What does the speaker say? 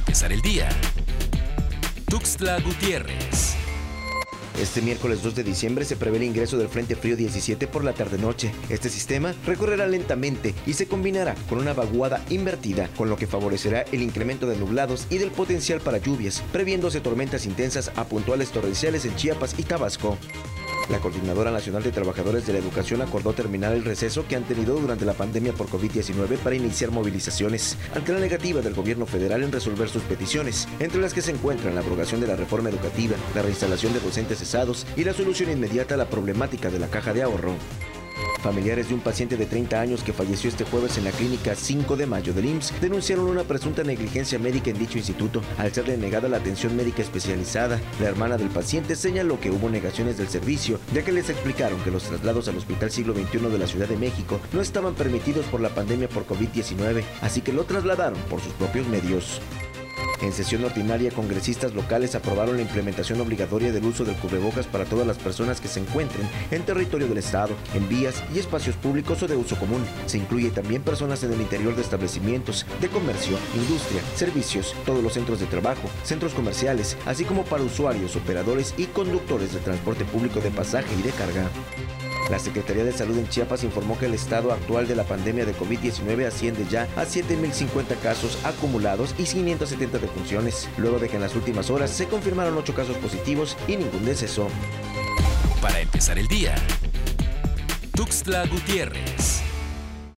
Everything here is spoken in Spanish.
empezar el día. Tuxtla Gutiérrez. Este miércoles 2 de diciembre se prevé el ingreso del Frente Frío 17 por la tarde-noche. Este sistema recorrerá lentamente y se combinará con una vaguada invertida, con lo que favorecerá el incremento de nublados y del potencial para lluvias, previéndose tormentas intensas a puntuales torrenciales en Chiapas y Tabasco. La Coordinadora Nacional de Trabajadores de la Educación acordó terminar el receso que han tenido durante la pandemia por COVID-19 para iniciar movilizaciones, ante la negativa del gobierno federal en resolver sus peticiones, entre las que se encuentran la abrogación de la reforma educativa, la reinstalación de docentes cesados y la solución inmediata a la problemática de la caja de ahorro. Familiares de un paciente de 30 años que falleció este jueves en la clínica 5 de mayo del IMSS denunciaron una presunta negligencia médica en dicho instituto al serle negada la atención médica especializada. La hermana del paciente señaló que hubo negaciones del servicio, ya que les explicaron que los traslados al Hospital Siglo XXI de la Ciudad de México no estaban permitidos por la pandemia por COVID-19, así que lo trasladaron por sus propios medios. En sesión ordinaria, congresistas locales aprobaron la implementación obligatoria del uso del cubrebocas para todas las personas que se encuentren en territorio del Estado, en vías y espacios públicos o de uso común. Se incluye también personas en el interior de establecimientos, de comercio, industria, servicios, todos los centros de trabajo, centros comerciales, así como para usuarios, operadores y conductores de transporte público de pasaje y de carga. La Secretaría de Salud en Chiapas informó que el estado actual de la pandemia de COVID-19 asciende ya a 7.050 casos acumulados y 570 defunciones, luego de que en las últimas horas se confirmaron 8 casos positivos y ningún deceso. Para empezar el día, Tuxtla Gutiérrez.